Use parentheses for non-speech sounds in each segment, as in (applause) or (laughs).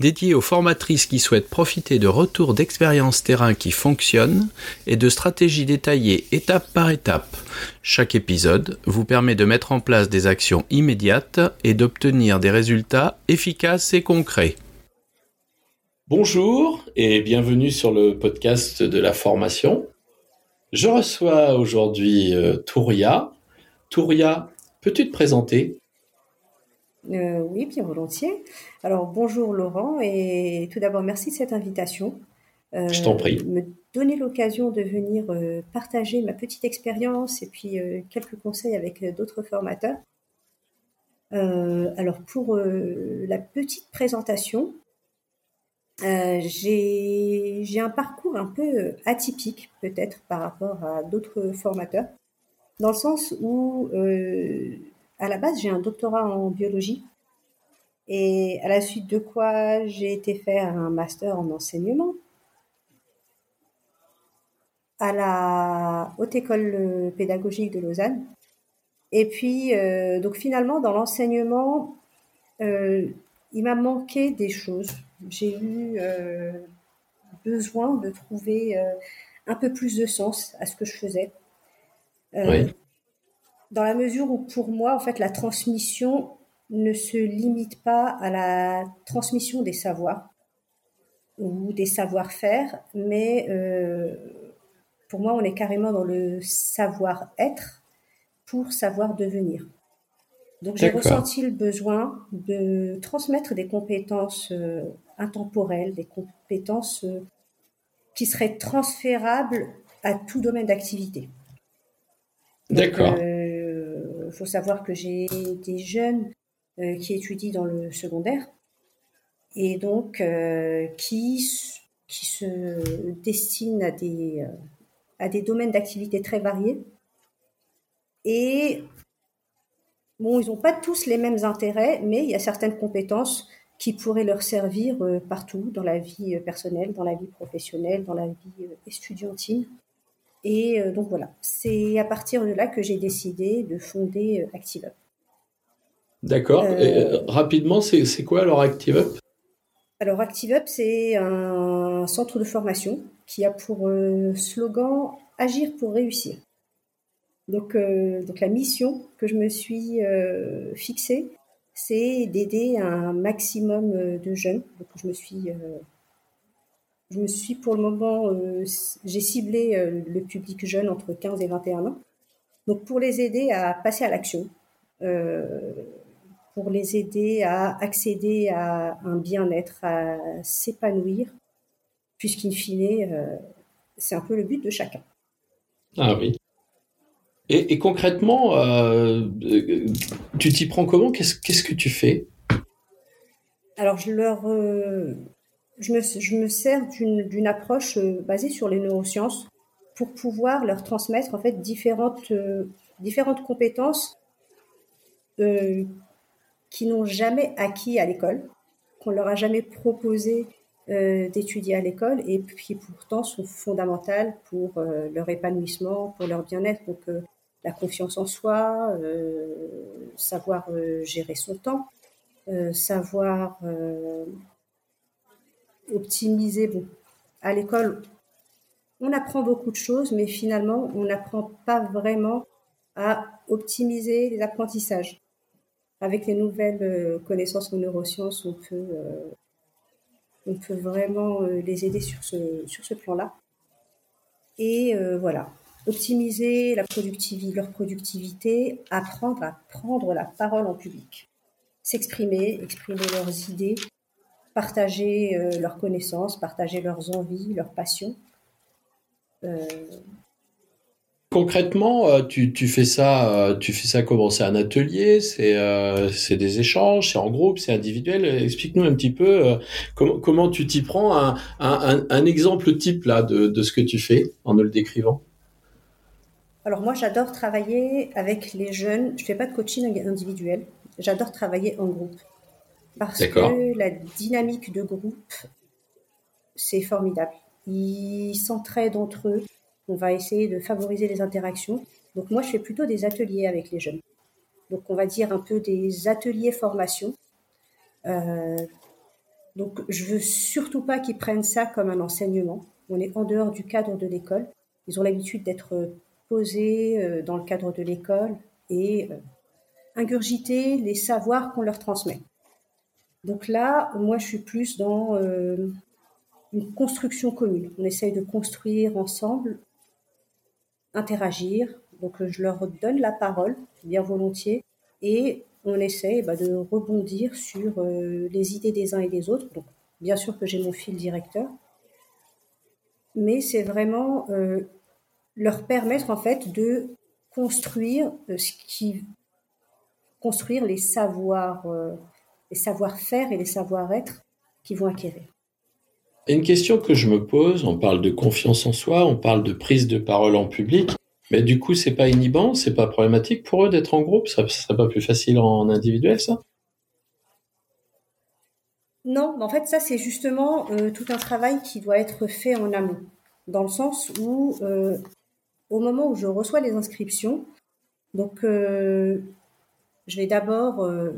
dédié aux formatrices qui souhaitent profiter de retours d'expériences terrain qui fonctionnent et de stratégies détaillées étape par étape. Chaque épisode vous permet de mettre en place des actions immédiates et d'obtenir des résultats efficaces et concrets. Bonjour et bienvenue sur le podcast de la formation. Je reçois aujourd'hui euh, Touria. Touria, peux-tu te présenter? Euh, oui, bien volontiers. Alors bonjour Laurent et tout d'abord merci de cette invitation. Euh, Je t'en prie. Me donner l'occasion de venir euh, partager ma petite expérience et puis quelques conseils avec d'autres formateurs. alors pour la petite présentation, j'ai un parcours un peu atypique peut-être par rapport à d'autres formateurs, dans le sens où à la base, j'ai un doctorat en biologie. Et à la suite de quoi, j'ai été faire un master en enseignement à la Haute École pédagogique de Lausanne. Et puis, euh, donc finalement, dans l'enseignement, euh, il m'a manqué des choses. J'ai eu euh, besoin de trouver un peu plus de sens à ce que je faisais. Oui dans la mesure où pour moi, en fait, la transmission ne se limite pas à la transmission des savoirs ou des savoir-faire, mais euh, pour moi, on est carrément dans le savoir-être pour savoir devenir. Donc j'ai ressenti le besoin de transmettre des compétences euh, intemporelles, des compétences euh, qui seraient transférables à tout domaine d'activité. D'accord. Faut savoir que j'ai des jeunes euh, qui étudient dans le secondaire et donc euh, qui, qui se destinent à des, euh, à des domaines d'activité très variés. Et bon, ils n'ont pas tous les mêmes intérêts, mais il y a certaines compétences qui pourraient leur servir partout dans la vie personnelle, dans la vie professionnelle, dans la vie estudiantine. Et euh, donc voilà, c'est à partir de là que j'ai décidé de fonder euh, ActiveUp. D'accord. Euh, rapidement, c'est quoi alors ActiveUp Alors ActiveUp, c'est un centre de formation qui a pour slogan Agir pour réussir. Donc, donc la mission que je me suis fixée, c'est d'aider un maximum de jeunes. Donc je me suis je me suis pour le moment, euh, j'ai ciblé euh, le public jeune entre 15 et 21 ans. Donc pour les aider à passer à l'action, euh, pour les aider à accéder à un bien-être, à s'épanouir, puisqu'in fine, c'est un peu le but de chacun. Ah oui. Et, et concrètement, tu t'y prends comment? Qu'est-ce que tu fais? Alors je leur je me, sers d'une approche euh, basée sur les neurosciences pour pouvoir leur transmettre en fait différentes, euh, différentes compétences euh, qui n'ont jamais acquis à l'école, qu'on leur a jamais proposé euh, d'étudier à l'école et qui pourtant sont fondamentales pour leur épanouissement, pour leur bien-être. Donc la confiance en soi, savoir gérer son temps, savoir optimiser. Bon, à l'école, on apprend beaucoup de choses, mais finalement, on n'apprend pas vraiment à optimiser les apprentissages. Avec les nouvelles euh, connaissances en neurosciences, on peut, euh, on peut vraiment euh, les aider sur ce, sur ce plan-là. Et voilà, optimiser leur productivité, apprendre à prendre la parole en public, s'exprimer, exprimer leurs idées, partager euh, leurs connaissances, partager leurs envies, leurs passions. Euh, Concrètement, euh, tu, fais ça, tu fais ça comment? C'est un atelier, c'est des échanges, c'est en groupe, c'est individuel? Explique-nous un petit peu comment, comment tu t'y prends, un, un, exemple type là de, de, ce que tu fais en nous le décrivant. Alors moi, j'adore travailler avec les jeunes. Je fais pas de coaching individuel. J'adore travailler en groupe parce que la dynamique de groupe, c'est formidable. Ils s'entraident entre eux. On va essayer de favoriser les interactions. Donc moi, je fais plutôt des ateliers avec les jeunes. Donc on va dire un peu des ateliers formation. Euh, donc je veux surtout pas qu'ils prennent ça comme un enseignement. On est en dehors du cadre de l'école. Ils ont l'habitude d'être posés euh, dans le cadre de l'école et euh, ingurgiter les savoirs qu'on leur transmet. Donc là, moi, je suis plus dans euh, une construction commune. On essaye de construire ensemble, interagir. Donc je leur donne la parole, bien volontiers, et on essaye bah, de rebondir sur les idées des uns et des autres. Donc, bien sûr que j'ai mon fil directeur, mais c'est vraiment leur permettre en fait de construire euh, ce qui construire les savoirs euh, les savoir-faire et les savoir-être qui vont acquérir. Une question que je me pose, on parle de confiance en soi, on parle de prise de parole en public, mais du coup, c'est pas inhibant, c'est pas problématique pour eux d'être en groupe, ça, serait pas plus facile en individuel, ça? Non, en fait, ça c'est justement euh, tout un travail qui doit être fait en amont, dans le sens où au moment où je reçois les inscriptions, donc euh, je vais d'abord euh,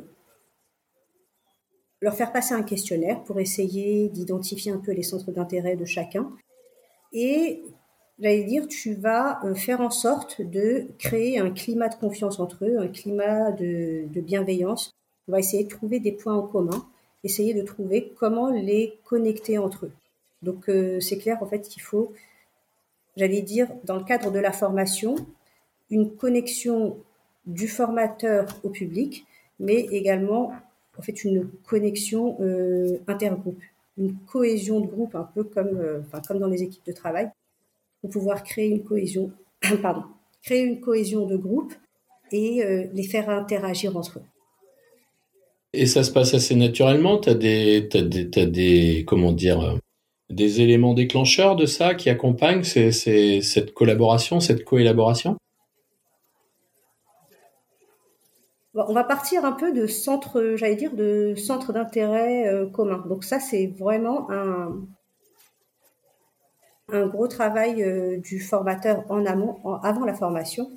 leur faire passer un questionnaire pour essayer d'identifier un peu les centres d'intérêt de chacun. Et j'allais dire, tu vas euh, faire en sorte de créer un climat de confiance entre eux, un climat de, bienveillance. On va essayer de trouver des points en commun, essayer de trouver comment les connecter entre eux. Donc c'est clair en fait qu'il faut j'allais dire, dans le cadre de la formation, une connexion du formateur au public, mais également en fait une connexion euh, intergroupe, une cohésion de groupe, un peu comme, euh, comme dans les équipes de travail, pour pouvoir créer une cohésion, (clears throat) pardon, créer une cohésion de groupe et euh, les faire interagir entre eux. Et ça se passe assez naturellement. Tu as des, des, des, comment dire, des éléments déclencheurs de ça qui accompagnent cette collaboration, cette coélaboration? On va partir un peu de centre, j'allais dire, de centre d'intérêt euh, commun. Donc ça, c'est vraiment un, gros travail euh, du formateur en amont, avant la formation,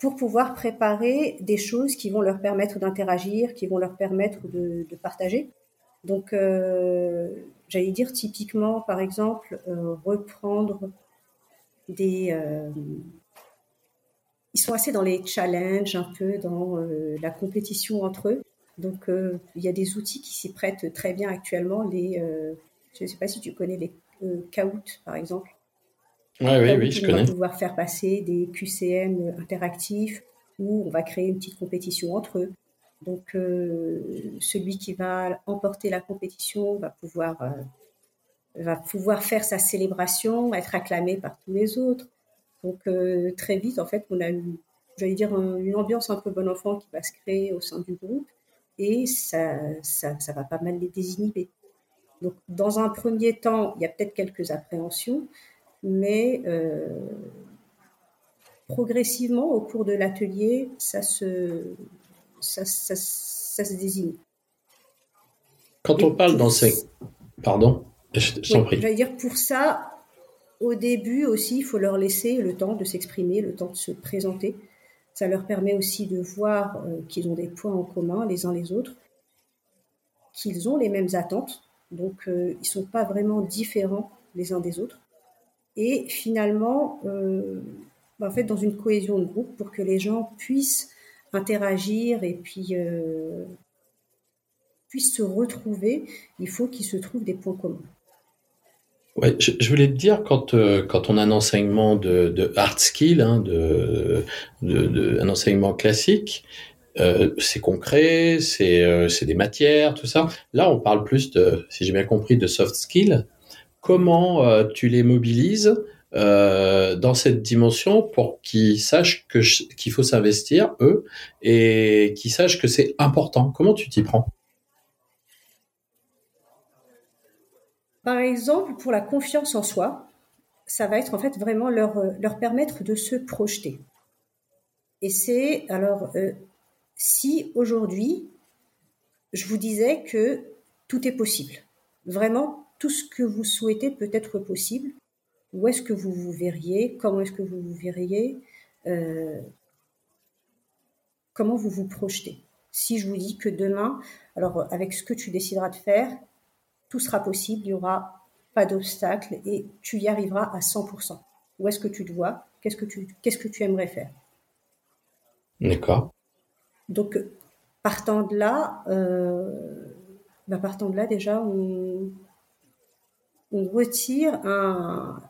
pour pouvoir préparer des choses qui vont leur permettre d'interagir, qui vont leur permettre de, partager. Donc, euh, j'allais dire typiquement, par exemple, reprendre des... Euh, ils sont assez dans les challenges, un peu dans euh, la compétition entre eux. Donc, il y a des outils qui s'y prêtent très bien actuellement. Les, je ne sais pas si tu connais les Kahoot, par exemple. Ouais, oui, oui, je connais. On va pouvoir faire passer des QCM interactifs où on va créer une petite compétition entre eux. Donc, euh, celui qui va emporter la compétition va pouvoir, euh, va pouvoir faire sa célébration, être acclamé par tous les autres. Donc, euh, très vite, en fait, on a, j'allais dire, une ambiance un peu bon enfant qui va se créer au sein du groupe et ça, ça, ça va pas mal les désinhiber. Donc, dans un premier temps, il y a peut-être quelques appréhensions, mais progressivement, au cours de l'atelier, ça se, ça, se désigne. Quand on parle d'enseignement, pardon, je prie. J'allais dire pour ça, au début aussi, il faut leur laisser le temps de s'exprimer, le temps de se présenter. Ça leur permet aussi de voir euh, qu'ils ont des points en commun les uns les autres, qu'ils ont les mêmes attentes, donc euh, ils sont pas vraiment différents les uns des autres. Et finalement, euh, en fait, dans une cohésion de groupe, pour que les gens puissent interagir et puis puissent se retrouver, il faut qu'il se trouve des points communs. Ouais, je, voulais te dire quand euh, quand on a un enseignement de, de hard skill, hein, de, de, un enseignement classique, euh, c'est concret, c'est c'est des matières, tout ça. Là, on parle plus de, si j'ai bien compris, de soft skill. Comment tu les mobilises euh, dans cette dimension pour qu'ils sachent que qu'il faut s'investir eux et qu'ils sachent que c'est important? Comment tu t'y prends? Par exemple, pour la confiance en soi, ça va être en fait vraiment leur, leur permettre de se projeter. Et c'est alors si aujourd'hui je vous disais que tout est possible, vraiment tout ce que vous souhaitez peut être possible. Où est-ce que vous vous verriez Comment est-ce que vous vous verriez Comment vous vous projetez? Si je vous dis que demain, alors avec ce que tu décideras de faire, tout sera possible, il n'y aura pas d'obstacle et tu y arriveras à 100%. Où est-ce que tu te vois? Qu'est-ce que tu qu'est-ce que tu aimerais faire? D'accord. Donc partant de là, euh, bah, partant de là déjà on, on retire un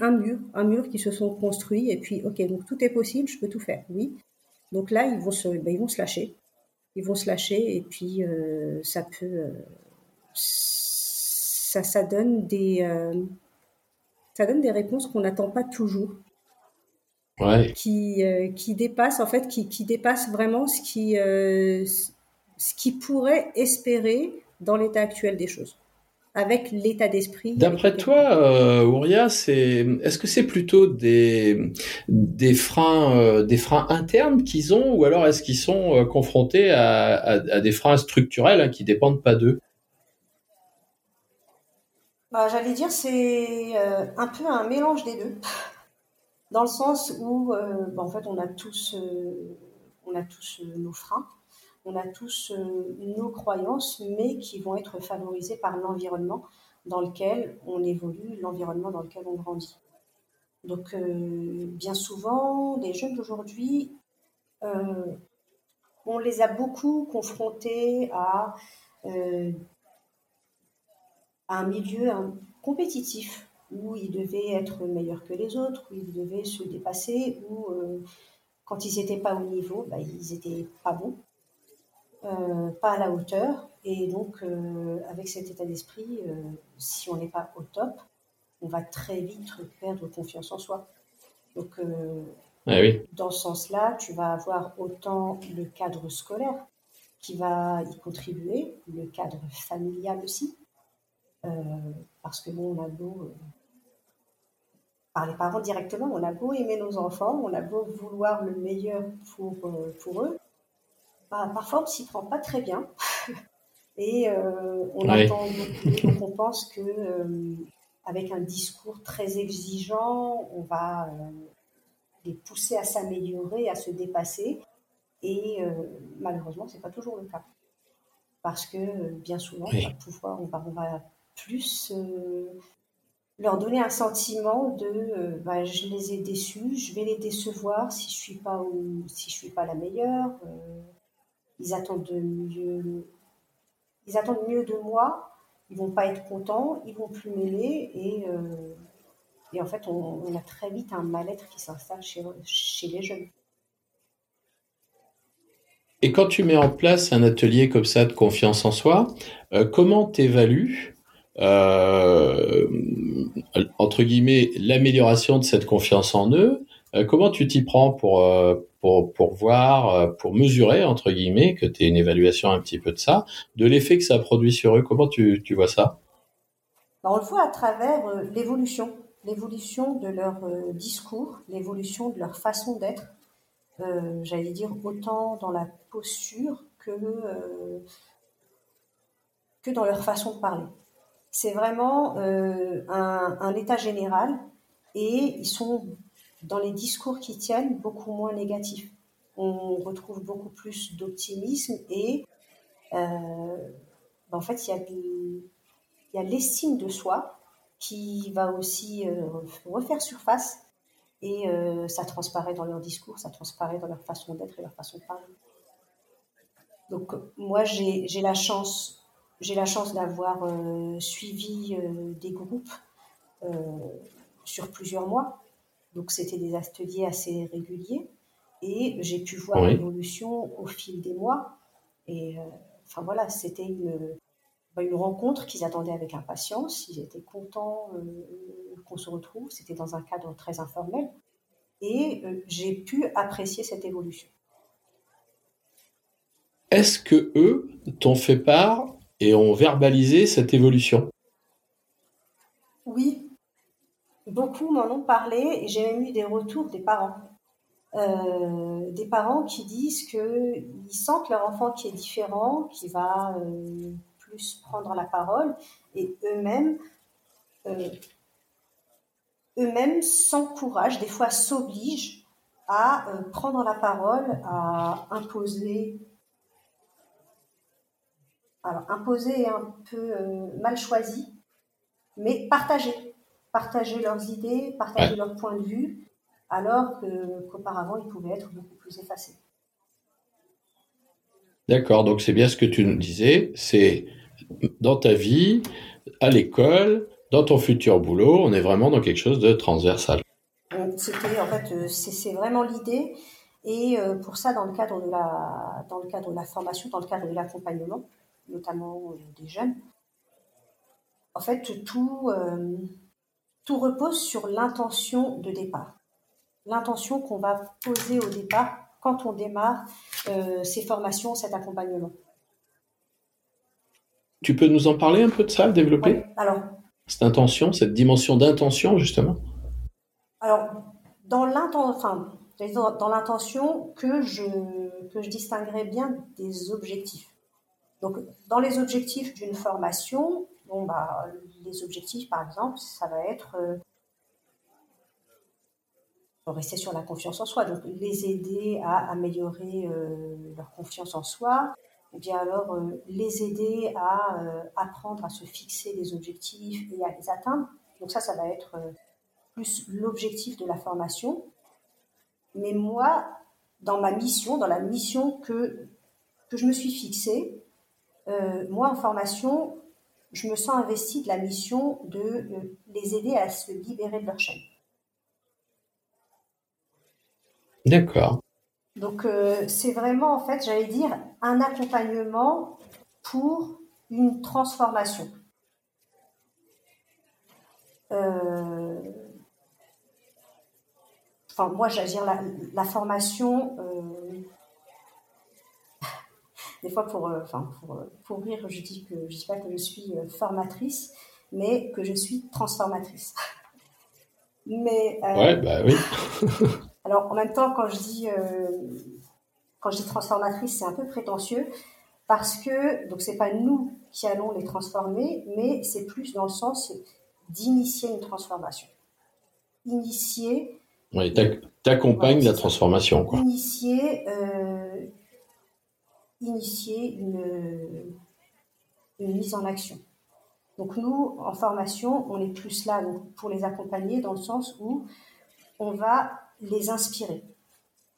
un mur, un mur qui se sont construits et puis ok donc tout est possible, je peux tout faire, oui. Donc là ils vont se bah, ils vont se lâcher, ils vont se lâcher et puis euh, ça peut euh, ça, ça donne des, euh, ça donne des réponses qu'on n'attend pas toujours. Qui, euh, qui dépassent, en fait, qui, qui dépassent vraiment ce qui, euh, ce qui pourrait espérer dans l'état actuel des choses avec l'état d'esprit. D'après toi, Ouria, c'est est-ce que c'est plutôt des des freins des freins internes qu'ils ont ou alors est-ce qu'ils sont confrontés à, à, des freins structurels hein, qui dépendent pas d'eux? Bah, J'allais dire c'est euh, un peu un mélange des deux, dans le sens où euh, bah, en fait on a tous, euh, on a tous nos freins, on a tous nos croyances, mais qui vont être favorisées par l'environnement dans lequel on évolue, l'environnement dans lequel on grandit. Donc bien souvent, les jeunes d'aujourd'hui, on les a beaucoup confrontés à un milieu compétitif où ils devaient être meilleurs que les autres, où ils devaient se dépasser, où euh, quand ils n'étaient pas au niveau, bah, ils n'étaient pas bons, euh, pas à la hauteur. Et donc, euh, avec cet état d'esprit, si on n'est pas au top, on va très vite perdre confiance en soi. Donc, ah dans ce sens-là, tu vas avoir autant le cadre scolaire qui va y contribuer, le cadre familial aussi, parce que bon, on a beau, euh, par les parents directement, on a beau aimer nos enfants, on a beau vouloir le meilleur pour, euh, pour eux, bah, parfois on s'y prend pas très bien. (laughs) Et on attend donc on pense que avec un discours très exigeant, on va les pousser à s'améliorer, à se dépasser. Et malheureusement, c'est pas toujours le cas. Parce que bien souvent, on va pouvoir, on va, on va plus euh, leur donner un sentiment de euh, bah, je les ai déçus, je vais les décevoir si je suis si suis pas la meilleure. Euh, ils attendent mieux, de moi. Ils vont pas être contents, ils vont plus m'aimer et en fait on, a très vite un mal-être qui s'installe chez, chez les jeunes. Et quand tu mets en place un atelier comme ça de confiance en soi, comment t'évalues entre guillemets, l'amélioration de cette confiance en eux. Euh, comment tu t'y prends pour, euh, pour, pour voir, pour mesurer, entre guillemets, que tu aies une évaluation un petit peu de ça, de l'effet que ça produit sur eux? Comment tu, tu vois ça? Bah, On le voit à travers l'évolution, l'évolution de leur discours, l'évolution de leur façon d'être. J'allais dire autant dans la posture que, que dans leur façon de parler c'est vraiment euh, un, état général et ils sont dans les discours qui tiennent beaucoup moins négatifs. On retrouve beaucoup plus d'optimisme et euh, en fait il y a, l'estime de soi qui va aussi euh, refaire surface et ça transparaît dans leur discours, ça transparaît dans leur façon d'être et leur façon de parler. Donc moi j'ai la chance j'ai la chance d'avoir euh, suivi euh, des groupes euh, sur plusieurs mois. Donc, c'était des ateliers assez réguliers. Et j'ai pu voir l'évolution au fil des mois. Et enfin voilà, c'était une, bah, une rencontre qu'ils attendaient avec impatience. Ils étaient contents qu'on se retrouve. C'était dans un cadre très informel. Et j'ai pu apprécier cette évolution. Est-ce que eux t'ont fait part et ont verbalisé cette évolution. Oui, beaucoup m'en ont parlé et j'ai même eu des retours des parents des parents qui disent qu'ils sentent leur enfant qui est différent, qui va plus prendre la parole, et eux-mêmes eux-mêmes s'encouragent, des fois s'obligent à prendre la parole, à imposer alors, imposé et un peu euh, mal choisi, mais partager. Partager leurs idées, partager leurs points de vue, alors qu'auparavant, ils pouvaient être beaucoup plus effacés. D'accord, donc c'est bien ce que tu nous disais, c'est dans ta vie, à l'école, dans ton futur boulot, on est vraiment dans quelque chose de transversal. C'était en fait, euh, c'est vraiment l'idée. Et euh, pour ça, dans le cadre de la, dans le cadre de la formation, dans le cadre de l'accompagnement, notamment euh, des jeunes. En fait, tout, euh, tout repose sur l'intention de départ. L'intention qu'on va poser au départ quand on démarre euh, ces formations, cet accompagnement. Tu peux nous en parler un peu de ça, développer? Alors, cette intention, cette dimension d'intention, justement? Alors, dans l'intention, dans l'intention que je, que je distinguerais bien des objectifs. Donc, dans les objectifs d'une formation, bon, bah, les objectifs, par exemple, ça va être euh, rester sur la confiance en soi, donc les aider à améliorer euh, leur confiance en soi, ou bien alors euh, les aider à apprendre à se fixer des objectifs et à les atteindre. Donc ça, ça va être plus l'objectif de la formation. Mais moi, dans ma mission, dans la mission que, que je me suis fixée, euh, moi, en formation, je me sens investie de la mission de euh, les aider à se libérer de leur chaîne. D'accord. Donc, euh, c'est vraiment, en fait, j'allais dire, un accompagnement pour une transformation. Enfin, moi, j'allais dire, la, la formation, des fois pour, euh, enfin, pour, euh, pour, rire, je dis que je dis pas que je suis euh, formatrice, mais que je suis transformatrice. (laughs) mais ouais, bah oui. (laughs) alors en même temps, quand je dis quand je dis transformatrice, c'est un peu prétentieux parce que donc c'est pas nous qui allons les transformer, mais c'est plus dans le sens d'initier une transformation. Initier. Oui, t'accompagnes la transformation, quoi. Initier euh, initier une, mise en action. Donc nous, en formation, on est plus là pour les accompagner dans le sens où on va les inspirer.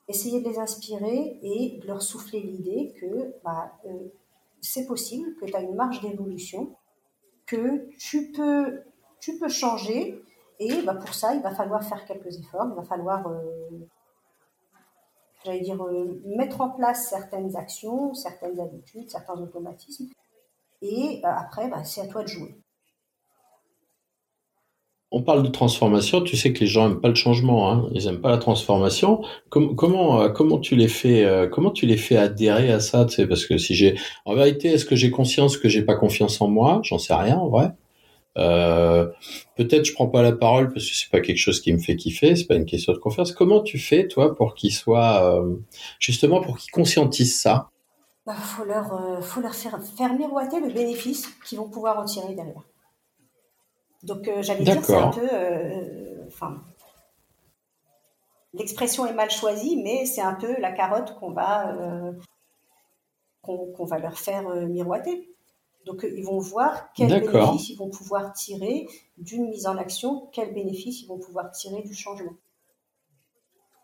Essayer de les inspirer et de leur souffler l'idée que bah, euh, c'est possible, que tu as une marge d'évolution, que tu peux, tu peux changer et bah, pour ça, il va falloir faire quelques efforts, il va falloir euh, j'allais dire, euh, mettre en place certaines actions, certaines habitudes, certains automatismes. Et euh, après, bah, c'est à toi de jouer. On parle de transformation, tu sais que les gens n'aiment pas le changement, hein. ils n'aiment pas la transformation. comment, euh, comment, tu les fais, comment tu les fais adhérer à ça Parce que si j'ai, en vérité, est-ce que j'ai conscience que j'ai pas confiance en moi? J'en sais rien en vrai. Euh, peut-être je prends pas la parole parce que c'est pas quelque chose qui me fait kiffer, c'est pas une question de confiance. Comment tu fais toi pour qu'ils soient euh, justement pour qu'ils conscientisent ça? Bah, faut leur euh, faut leur faire, faire miroiter le bénéfice qu'ils vont pouvoir en tirer derrière. Donc j'allais dire c'est un peu enfin l'expression est mal choisie mais c'est un peu la carotte qu'on va qu'on va leur faire miroiter. Donc, ils vont voir quels bénéfices ils vont pouvoir tirer d'une mise en action, quels bénéfices ils vont pouvoir tirer du changement.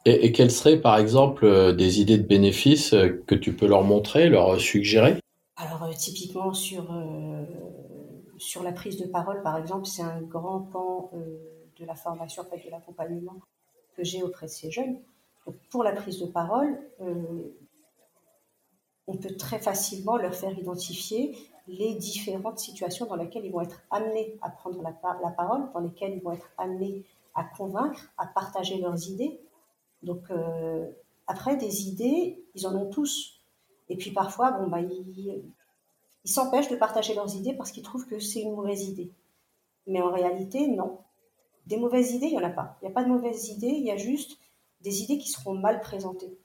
Et, quelles seraient, par exemple, euh, des idées de bénéfices euh, que tu peux leur montrer, leur suggérer? Alors, euh, typiquement, sur, sur la prise de parole, par exemple, c'est un grand pan de la formation, en fait, de l'accompagnement que j'ai auprès de ces jeunes. pour la prise de parole, on peut très facilement leur faire identifier les différentes situations dans lesquelles ils vont être amenés à prendre la, la, parole, dans lesquelles ils vont être amenés à convaincre, à partager leurs idées. Donc euh, après, des idées, ils en ont tous. Et puis parfois, bon, bah, ils s'empêchent de partager leurs idées parce qu'ils trouvent que c'est une mauvaise idée. Mais en réalité, non. Des mauvaises idées, il n'y en a pas. Il n'y a pas de mauvaises idées, il y a juste des idées qui seront mal présentées.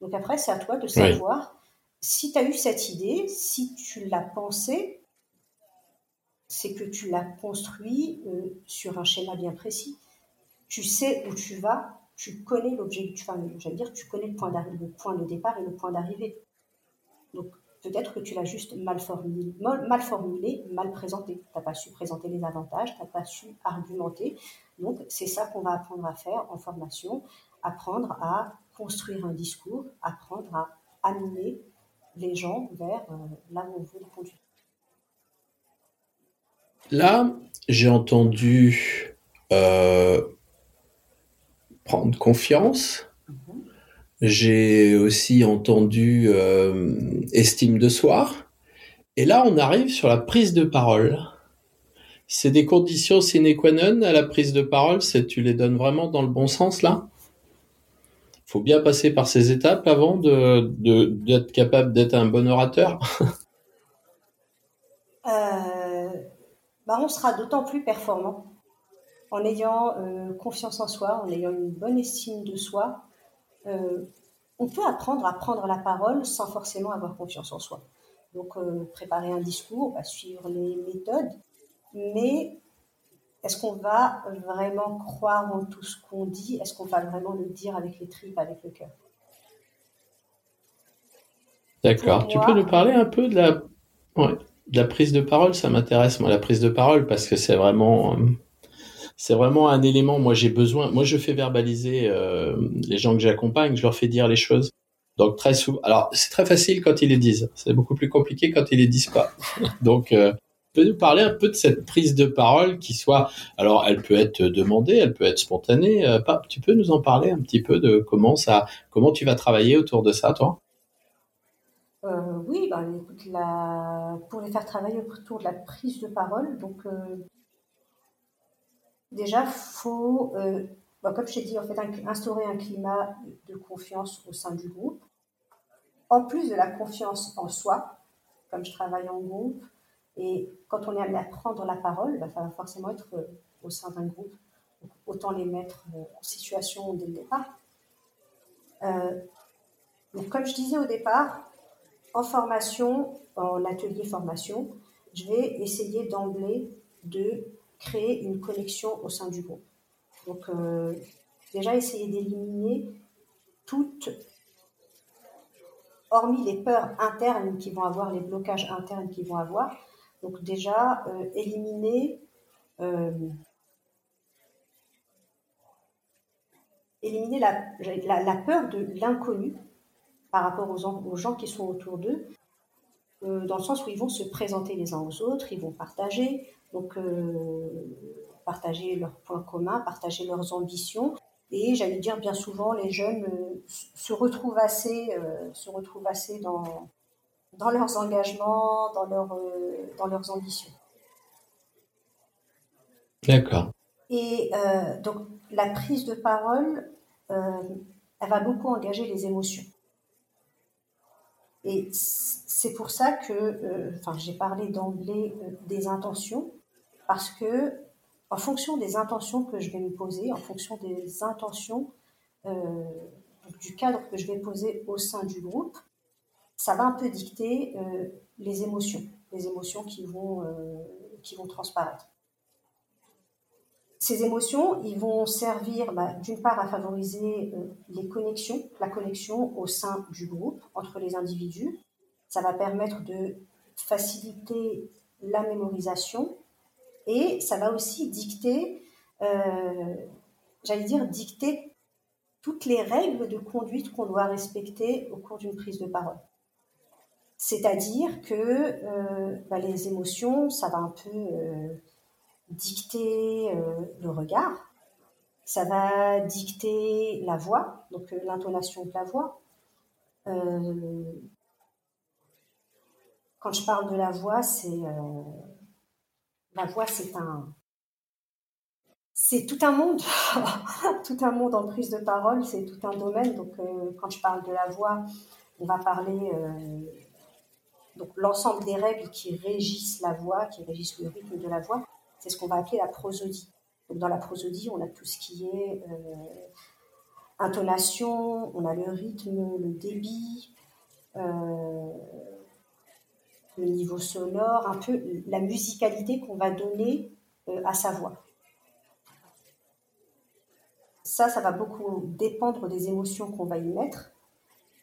Donc après, c'est à toi de savoir si tu as eu cette idée, si tu l'as pensée, c'est que tu l'as construit euh, sur un schéma bien précis. Tu sais où tu vas, tu connais l'objectif, enfin, j'allais dire, tu connais le point, le point de départ et le point d'arrivée. Donc peut-être que tu l'as juste mal formulé, mal, formulé, mal présenté. Tu n'as pas su présenter les avantages, tu n'as pas su argumenter. Donc c'est ça qu'on va apprendre à faire en formation, apprendre à construire un discours, apprendre à amener les gens vers euh, là où on veut les conduire. Là, j'ai entendu euh, prendre confiance. Mhm. J'ai aussi entendu euh, estime de soi. Et là, on arrive sur la prise de parole. C'est des conditions sine qua non à la prise de parole. Tu les donnes vraiment dans le bon sens là? Faut bien passer par ces étapes avant d'être capable d'être un bon orateur (laughs) euh, bah On sera d'autant plus performant en ayant euh, confiance en soi, en ayant une bonne estime de soi. Euh, on peut apprendre à prendre la parole sans forcément avoir confiance en soi. Donc, préparer un discours, bah, suivre les méthodes, mais est-ce qu'on va vraiment croire en tout ce qu'on dit? Est-ce qu'on va vraiment le dire avec les tripes, avec le cœur? D'accord. Tu peux nous parler un peu de la, de la prise de parole? Ça m'intéresse, moi, la prise de parole, parce que c'est vraiment, euh, c'est vraiment un élément. Moi, j'ai besoin. Moi, je fais verbaliser euh, les gens que j'accompagne. Je leur fais dire les choses. Donc très souvent. Alors, c'est très facile quand ils les disent. C'est beaucoup plus compliqué quand ils les disent pas. (laughs) Donc euh, peux nous parler un peu de cette prise de parole qui soit, alors elle peut être demandée, elle peut être spontanée. Euh, tu peux nous en parler un petit peu de comment ça, comment tu vas travailler autour de ça, toi? Euh, Oui, bah, écoute, pour les faire travailler autour de la prise de parole, donc euh, déjà faut, bah, comme je t'ai dit, en fait, instaurer un climat de confiance au sein du groupe. En plus de la confiance en soi, comme je travaille en groupe, et quand on est amené à prendre la parole, bah, ça va forcément être euh, au sein d'un groupe. autant les mettre euh, en situation dès le départ. Euh, comme je disais au départ, en formation, en atelier formation, je vais essayer d'emblée de créer une connexion au sein du groupe. Donc, déjà essayer d'éliminer toutes, hormis les peurs internes qui vont avoir, les blocages internes qui vont avoir, donc déjà, euh, éliminer, euh, la, peur de l'inconnu par rapport aux, gens qui sont autour d'eux, euh, dans le sens où ils vont se présenter les uns aux autres, ils vont partager, partager leurs points communs, partager leurs ambitions. Et j'allais dire bien souvent, les jeunes se retrouvent assez dans, dans leurs engagements, dans, leur, euh, dans leurs ambitions. D'accord. Et euh, donc la prise de parole, euh, elle va beaucoup engager les émotions. Et c'est pour ça que, enfin, j'ai parlé d'emblée des intentions, parce que en fonction des intentions que je vais me poser, en fonction des intentions du cadre que je vais poser au sein du groupe, ça va un peu dicter euh, les émotions, les émotions qui vont, euh, qui vont transparaître. Ces émotions, ils vont servir bah, d'une part à favoriser euh, les connexions, la connexion au sein du groupe entre les individus. Ça va permettre de faciliter la mémorisation et ça va aussi dicter, j'allais dire, dicter toutes les règles de conduite qu'on doit respecter au cours d'une prise de parole. C'est-à-dire que euh, bah, les émotions, ça va un peu euh, dicter euh, le regard, ça va dicter la voix, donc l'intonation de la voix. quand je parle de la voix, c'est la voix, c'est un c'est tout un monde, (laughs) tout un monde en prise de parole, c'est tout un domaine. Donc, quand je parle de la voix, on va parler donc l'ensemble des règles qui régissent la voix, qui régissent le rythme de la voix, c'est ce qu'on va appeler la prosodie. Dans la prosodie, on a tout ce qui est euh, intonation, on a le rythme, le débit, euh, le niveau sonore, un peu la musicalité qu'on va donner euh, à sa voix. Ça, ça va beaucoup dépendre des émotions qu'on va y mettre.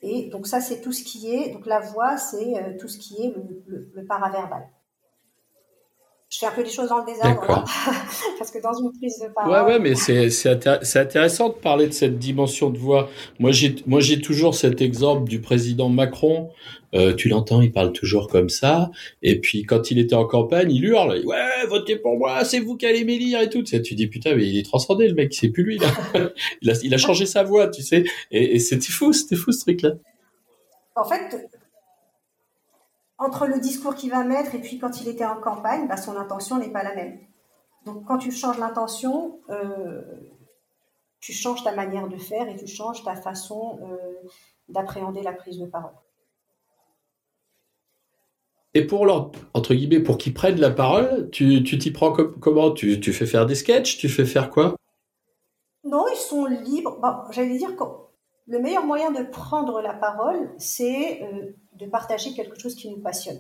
Et donc ça, c'est tout ce qui est, donc la voix, c'est euh, tout ce qui est le paraverbal je fais un peu les choses dans le désordre (laughs) parce que dans une prise de parole. Ouais, ouais, mais c'est intéressant de parler de cette dimension de voix. Moi, j'ai moi j'ai toujours cet exemple du président Macron. Euh, tu l'entends, il parle toujours comme ça. Et puis quand il était en campagne, il hurle, ouais, votez pour moi, c'est vous qui allez m'élire et tout. Tu, sais, tu dis putain, mais il est transcendé le mec, c'est plus lui là. (laughs) il a il a changé sa voix, tu sais. Et, et c'était fou, c'était fou ce truc là. En fait, entre le discours qu'il va mettre et puis quand il était en campagne, bah, son intention n'est pas la même. Donc quand tu changes l'intention, euh, tu changes ta manière de faire et tu changes ta façon euh, d'appréhender la prise de parole. Et pour leur, entre guillemets, pour qu'ils prennent la parole, tu t'y prends comment? Tu, tu, fais faire des sketchs? Tu fais faire quoi? Non, ils sont libres. J'allais dire le meilleur moyen de prendre la parole, c'est euh, de partager quelque chose qui nous passionne.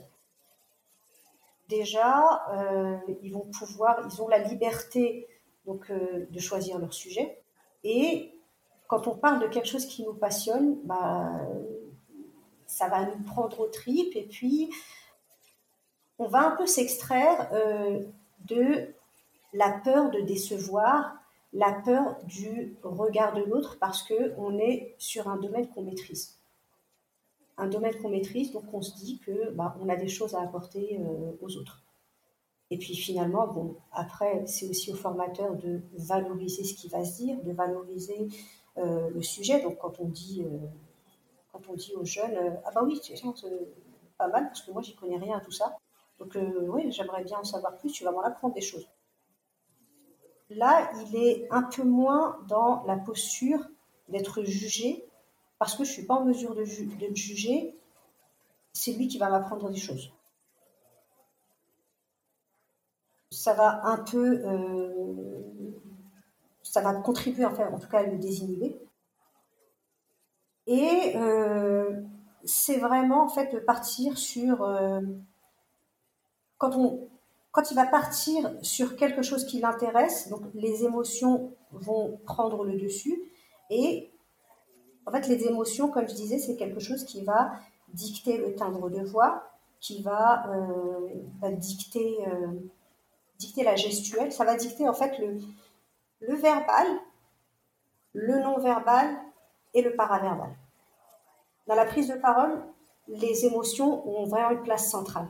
Déjà, euh, ils vont pouvoir, ils ont la liberté donc euh, de choisir leur sujet. Et quand on parle de quelque chose qui nous passionne, bah, ça va nous prendre aux tripes et puis on va un peu s'extraire de la peur de décevoir, la peur du regard de l'autre parce que on est sur un domaine qu'on maîtrise un domaine qu'on maîtrise, donc on se dit que bah, on a des choses à apporter euh, aux autres. Et puis finalement, après, c'est aussi au formateur de valoriser ce qui va se dire, de valoriser euh, le sujet. Donc quand on dit, euh, aux jeunes, ah bah oui, c'est pas mal parce que moi j'y connais rien à tout ça. Donc oui, j'aimerais bien en savoir plus. Tu vas m'en apprendre des choses. Là, il est un peu moins dans la posture d'être jugé parce que je ne suis pas en mesure de, juger, c'est lui qui va m'apprendre des choses. Ça va un peu, euh, ça va contribuer en, fait, en tout cas à le désinhiber. Et euh, c'est vraiment en fait de partir sur euh, quand on quand il va partir sur quelque chose qui l'intéresse, donc les émotions vont prendre le dessus et en fait, les émotions, comme je disais, c'est quelque chose qui va dicter le timbre de voix, qui va, euh, dicter, euh, dicter la gestuelle. Ça va dicter en fait le, le verbal, le non-verbal et le paraverbal. Dans la prise de parole, les émotions ont vraiment une place centrale.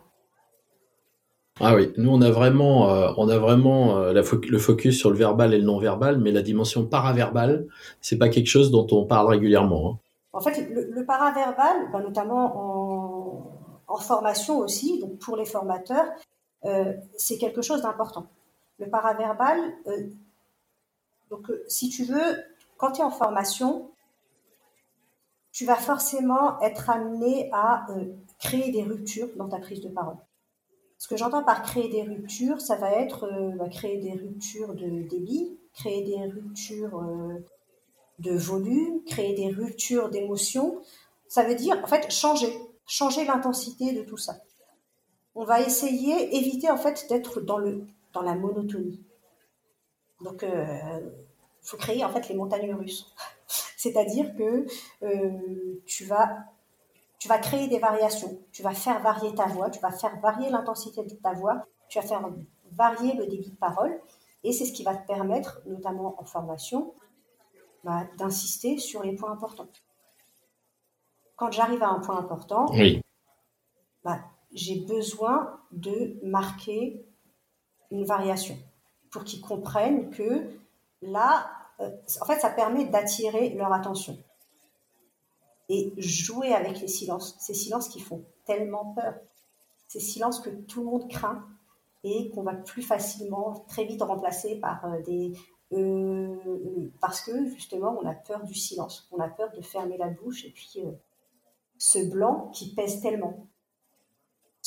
Ah oui, nous on a vraiment, euh, on a vraiment euh, le focus sur le verbal et le non-verbal, mais la dimension paraverbale, c'est pas quelque chose dont on parle régulièrement. Hein. En fait, le, paraverbal, bah, notamment en, formation aussi, donc pour les formateurs, euh, c'est quelque chose d'important. Le paraverbal, donc si tu veux, quand tu es en formation, tu vas forcément être amené à créer des ruptures dans ta prise de parole. Que j'entends par créer des ruptures, ça va être euh, bah, créer des ruptures de débit, créer des ruptures euh, de volume, créer des ruptures d'émotion. Ça veut dire, en fait, changer, changer l'intensité de tout ça. On va essayer, éviter en fait d'être dans le dans la monotonie. Donc, il euh, faut créer en fait les montagnes russes. (laughs) C'est-à-dire que tu vas tu vas créer des variations, tu vas faire varier ta voix, tu vas faire varier l'intensité de ta voix, tu vas faire varier le débit de parole, et c'est ce qui va te permettre, notamment en formation, bah, d'insister sur les points importants. Quand j'arrive à un point important, bah, j'ai besoin de marquer une variation pour qu'ils comprennent que là, euh, en fait, ça permet d'attirer leur attention et jouer avec les silences, ces silences qui font tellement peur, ces silences que tout le monde craint et qu'on va plus facilement, très vite remplacer par euh, des euh, euh, parce que justement on a peur du silence, on a peur de fermer la bouche et puis ce blanc qui pèse tellement.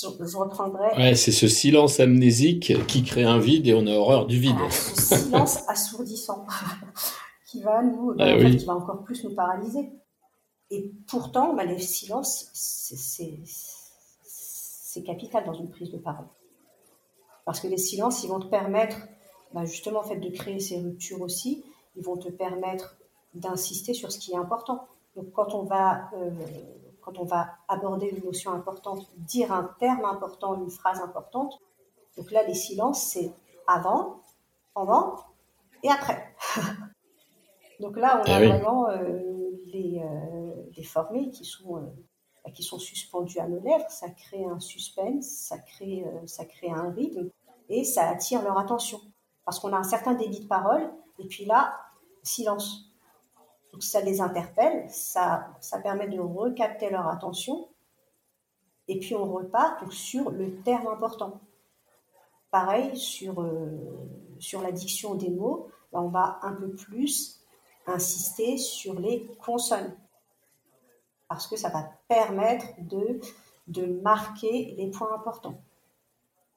Je, reprendrai. Ouais, c'est ce silence amnésique qui crée un vide et on a horreur du vide. ce silence assourdissant (laughs) qui va nous, eh qui va encore plus nous paralyser. Et pourtant, bah, les silences, c'est capital dans une prise de parole. Parce que les silences, ils vont te permettre, bah, justement, en fait, de créer ces ruptures aussi. Ils vont te permettre d'insister sur ce qui est important. Donc, quand on va, euh, quand on va aborder une notion importante, dire un terme important, une phrase importante, donc là, les silences, c'est avant, pendant et après. (laughs) donc là, on eh a vraiment euh, les, euh, les formés qui sont, euh, qui sont suspendus à nos lèvres. Ça crée un suspense, ça crée, ça crée un rythme et ça attire leur attention. Parce qu'on a un certain débit de parole et puis là, silence. Donc ça les interpelle, ça, ça permet de recapter leur attention et puis on repart sur le terme important. Pareil sur, sur l'addiction des mots, on va un peu plus insister sur les consonnes. Parce que ça va permettre de, de marquer les points importants.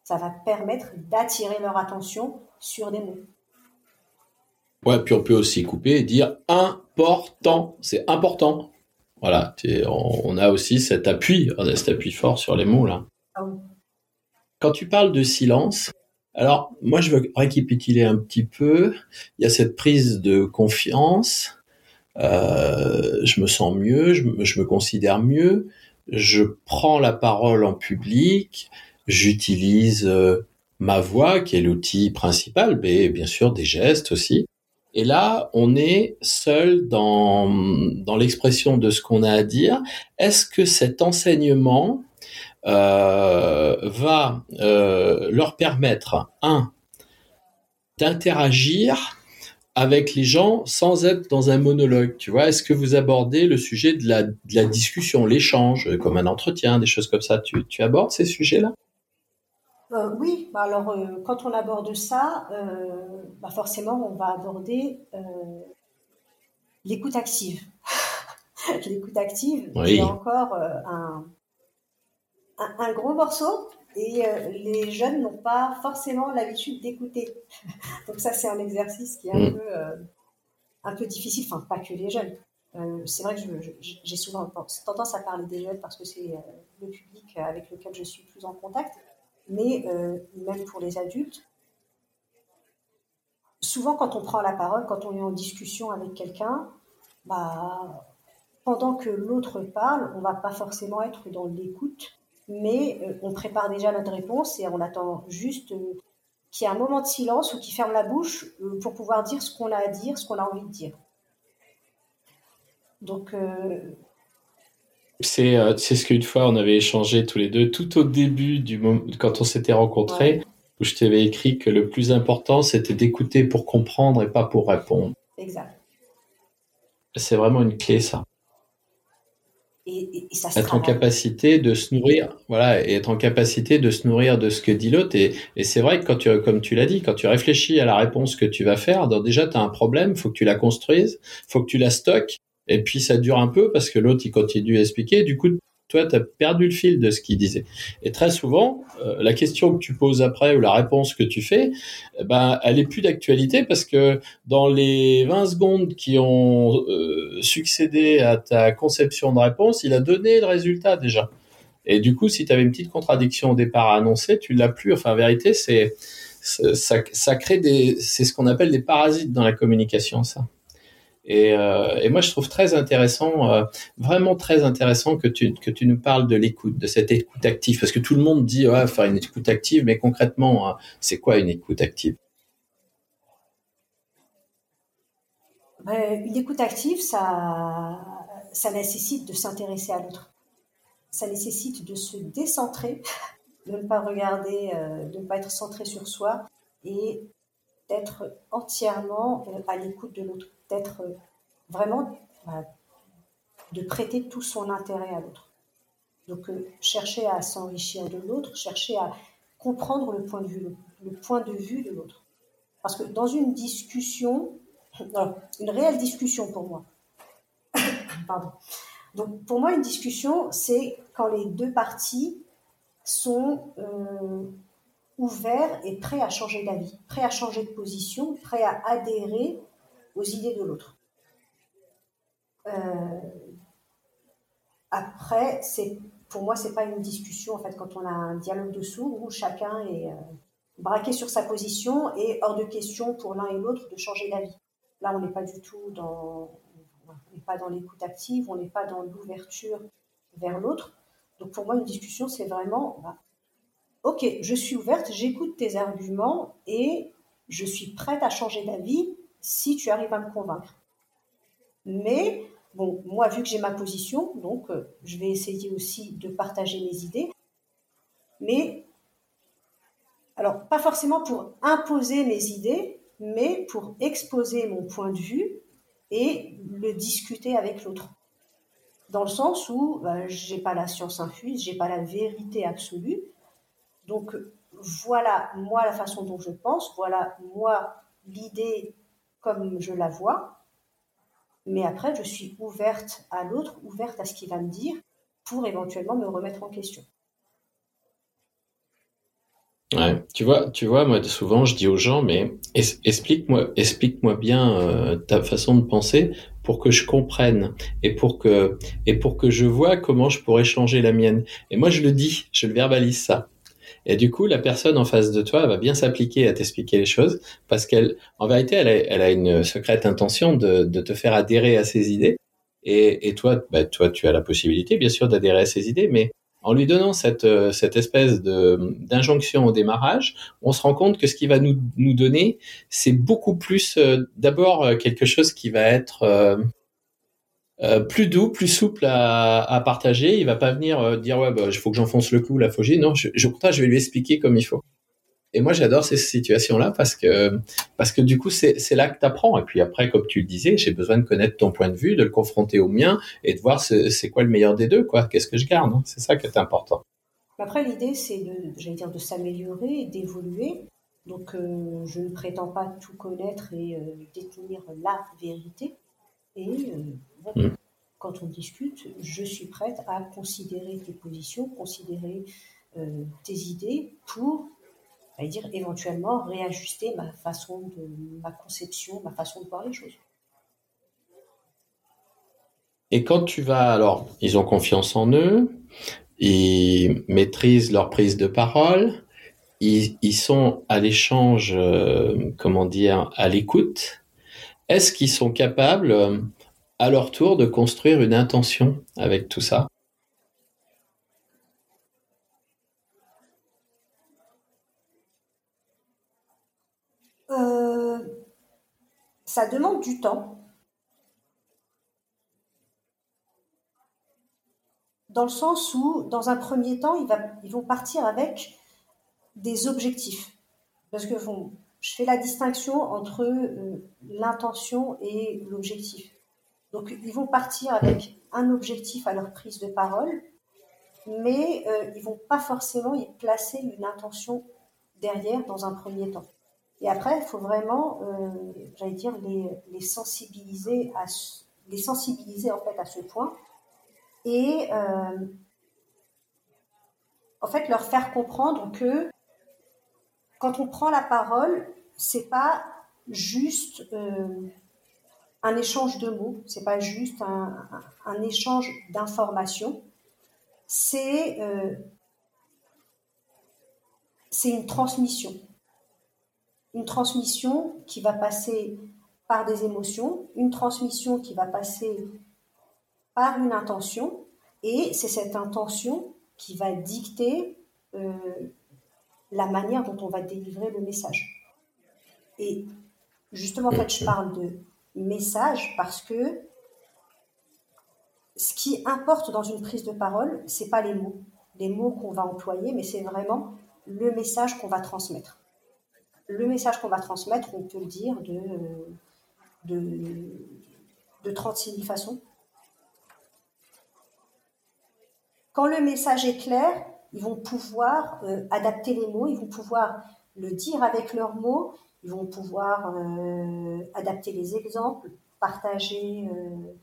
Ça va permettre d'attirer leur attention sur des mots. Ouais, puis on peut aussi couper et dire important. C'est important. Voilà, on a aussi cet appui, cet appui fort sur les mots là. Ah Quand tu parles de silence, alors, moi, je veux récapituler un petit peu. Il y a cette prise de confiance. Euh, je me sens mieux, je me, considère mieux. Je prends la parole en public. J'utilise euh, ma voix, qui est l'outil principal, mais bien sûr des gestes aussi. Et là, on est seul dans, dans l'expression de ce qu'on a à dire. Est-ce que cet enseignement, euh, va euh, leur permettre, un, d'interagir avec les gens sans être dans un monologue. Tu vois, est-ce que vous abordez le sujet de la, de la discussion, l'échange, comme un entretien, des choses comme ça? Tu, tu abordes ces sujets-là? Euh, Oui, bah alors quand on aborde ça, bah forcément on va aborder l'écoute active. (laughs) l'écoute active, oui. encore un, un, gros morceau et euh, les jeunes n'ont pas forcément l'habitude d'écouter. (laughs) Donc ça, c'est un exercice qui est un, mm. peu, euh, un peu difficile, enfin pas que les jeunes. Euh, c'est vrai que j'ai souvent tendance à parler des jeunes parce que c'est le public avec lequel je suis plus en contact, mais même pour les adultes, souvent quand on prend la parole, quand on est en discussion avec quelqu'un, bah, pendant que l'autre parle, on va pas forcément être dans l'écoute, mais euh, on prépare déjà notre réponse et on attend juste euh, qu'il y ait un moment de silence ou qu'il ferme la bouche euh, pour pouvoir dire ce qu'on a à dire, ce qu'on a envie de dire. Donc. C'est ce qu'une fois on avait échangé tous les deux, tout au début du moment, quand on s'était rencontrés, où je t'avais écrit que le plus important c'était d'écouter pour comprendre et pas pour répondre. Exact. C'est vraiment une clé ça et, ça être en capacité de se nourrir, voilà, et être en capacité de se nourrir de ce que dit l'autre. Et, et c'est vrai que quand tu, comme tu l'as dit, quand tu réfléchis à la réponse que tu vas faire, déjà tu as un problème, faut que tu la construises, faut que tu la stockes, et puis ça dure un peu parce que l'autre il continue à expliquer. Du coup, toi, tu as perdu le fil de ce qu'il disait. Et très souvent, euh, la question que tu poses après ou la réponse que tu fais, eh ben, elle est plus d'actualité parce que dans les 20 secondes qui ont euh, succédé à ta conception de réponse, il a donné le résultat déjà. Et du coup, si tu avais une petite contradiction au départ à annoncer, tu l'as plus. Enfin, en vérité, c'est ça, ça crée des, c'est ce qu'on appelle des parasites dans la communication, ça. Et, euh, et, moi, je trouve très intéressant, euh, vraiment très intéressant que tu, que tu nous parles de l'écoute, de cette écoute active, parce que tout le monde dit faire une écoute active, mais concrètement, hein, c'est quoi une écoute active? Ben, Une écoute active, ça, ça nécessite de s'intéresser à l'autre. Ça nécessite de se décentrer, (laughs) de ne pas regarder, euh, de ne pas être centré sur soi et d'être entièrement à l'écoute de l'autre d'être euh, vraiment bah, de prêter tout son intérêt à l'autre. Donc euh, chercher à s'enrichir de l'autre, chercher à comprendre le point de vue, le, point de vue de l'autre. Parce que dans une discussion, (laughs) une réelle discussion pour moi, (coughs) pardon. Donc pour moi, une discussion, c'est quand les deux parties sont euh, ouverts et prêts à changer d'avis, prêts à changer de position, prêts à adhérer aux idées de l'autre. après, c'est pour moi, c'est pas une discussion en fait quand on a un dialogue de sourds où chacun est braqué sur sa position et hors de question pour l'un et l'autre de changer d'avis. Là, on n'est pas du tout dans, on n'est pas dans l'écoute active, on n'est pas dans l'ouverture vers l'autre. Donc pour moi, une discussion, c'est vraiment, bah, ok, je suis ouverte, j'écoute tes arguments et je suis prête à changer d'avis si tu arrives à me convaincre. Mais bon, moi, vu que j'ai ma position, donc euh, je vais essayer aussi de partager mes idées. Mais alors, pas forcément pour imposer mes idées, mais pour exposer mon point de vue et le discuter avec l'autre. Dans le sens où ben, j'ai pas la science infuse, j'ai pas la vérité absolue. Donc voilà moi la façon dont je pense, voilà moi l'idée comme je la vois. Mais après, je suis ouverte à l'autre, ouverte à ce qu'il va me dire pour éventuellement me remettre en question. Ouais, tu vois, tu vois, moi souvent je dis aux gens, mais explique-moi, explique-moi bien euh, ta façon de penser pour que je comprenne et pour que et pour que je vois comment je pourrais changer la mienne. Et moi je le dis, je le verbalise ça. Et du coup, la personne en face de toi va bien s'appliquer à t'expliquer les choses parce qu'elle, en vérité, elle a, elle a une secrète intention de, de, te faire adhérer à ses idées. Et, et toi, bah, toi, tu as la possibilité, bien sûr, d'adhérer à ses idées, mais en lui donnant cette, euh, cette espèce de, d'injonction au démarrage, on se rend compte que ce qui va nous, nous donner, c'est beaucoup plus euh, d'abord euh, quelque chose qui va être plus doux, plus souple à, partager. Il va pas venir dire ouais, bah, il faut que j'enfonce le clou, la fogie. Non, je, je, je vais lui expliquer comme il faut. Et moi, j'adore ces situations-là parce que, parce que du coup, c'est là que tu apprends. Et puis après, comme tu le disais, j'ai besoin de connaître ton point de vue, de le confronter au mien et de voir c'est quoi le meilleur des deux, quoi. Qu'est-ce que je garde hein? C'est ça qui est important. Après, l'idée, c'est de, de s'améliorer d'évoluer. Donc, euh, je ne prétends pas tout connaître et euh, détenir la vérité. Et euh, mm. quand on discute, je suis prête à considérer tes positions, considérer tes idées pour à dire éventuellement réajuster ma façon de ma conception, ma façon de voir les choses. Et quand tu vas, alors, ils ont confiance en eux, ils maîtrisent leur prise de parole, ils, ils sont à l'échange, euh, comment dire, à l'écoute. Est-ce qu'ils sont capables, euh, à leur tour, de construire une intention avec tout ça ça demande du temps. Dans le sens où, dans un premier temps, ils, vont partir avec des objectifs. Parce que je fais la distinction entre euh, l'intention et l'objectif. Donc, ils vont partir avec un objectif à leur prise de parole, mais euh, ils vont pas forcément y placer une intention derrière dans un premier temps. Et après, il faut vraiment, euh, j'allais dire, les, sensibiliser à les sensibiliser en fait à ce point et euh, en fait leur faire comprendre que quand on prend la parole, c'est pas juste euh, un échange de mots, c'est pas juste un, échange d'informations, c'est euh, c'est une transmission une transmission qui va passer par des émotions, une transmission qui va passer par une intention, et c'est cette intention qui va dicter euh, la manière dont on va délivrer le message. Et justement, en fait, je parle de message parce que ce qui importe dans une prise de parole, c'est pas les mots, les mots qu'on va employer, mais c'est vraiment le message qu'on va transmettre le message qu'on va transmettre, on peut le dire de, de, de 36 000 façons. Quand le message est clair, ils vont pouvoir euh, adapter les mots, ils vont pouvoir le dire avec leurs mots, ils vont pouvoir euh, adapter les exemples, partager, euh,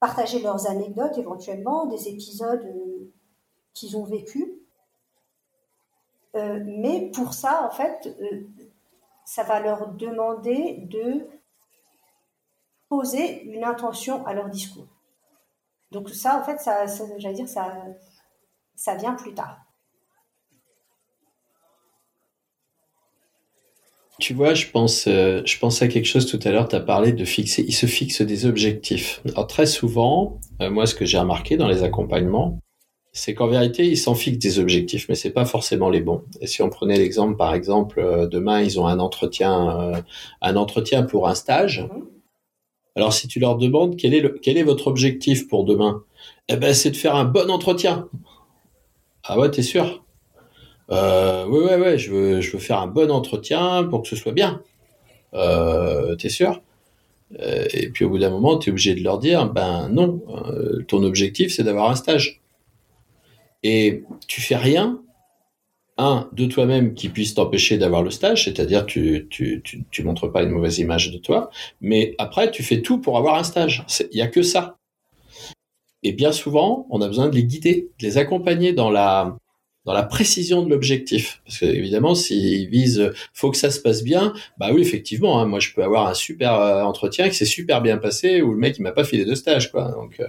partager leurs anecdotes éventuellement, des épisodes qu'ils ont vécus. mais pour ça, en fait, ça va leur demander de poser une intention à leur discours. Donc ça, en fait, ça, j'allais dire, ça, ça vient plus tard. Tu vois, je pense, euh, je pense à quelque chose tout à l'heure, tu as parlé de fixer, il se fixe des objectifs. Alors très souvent, euh, moi ce que j'ai remarqué dans les accompagnements, c'est qu'en vérité, ils s'en fixent des objectifs, mais c'est pas forcément les bons. Et si on prenait l'exemple, par exemple, euh, demain, ils ont un entretien, un entretien pour un stage. Mhm. Alors, si tu leur demandes quel est le, quel est votre objectif pour demain, eh ben, c'est de faire un bon entretien. Ah ouais, t'es sûr? Euh, Oui, ouais, ouais, je veux, faire un bon entretien pour que ce soit bien. Euh, t'es sûr? Euh, Et puis au bout d'un moment, tu es obligé de leur dire, ben non, euh, ton objectif, c'est d'avoir un stage. Et tu fais rien un, de toi-même qui puisse t'empêcher d'avoir le stage, c'est-à-dire tu, tu, montres pas une mauvaise image de toi, mais après tu fais tout pour avoir un stage. Il y a que ça. Et bien souvent, on a besoin de les guider, de les accompagner dans la dans la précision de l'objectif. Parce que évidemment, s'ils visent, faut que ça se passe bien, bah oui, effectivement, hein, moi je peux avoir un super euh, entretien qui s'est super bien passé où le mec il m'a pas filé de stage, quoi. Donc euh,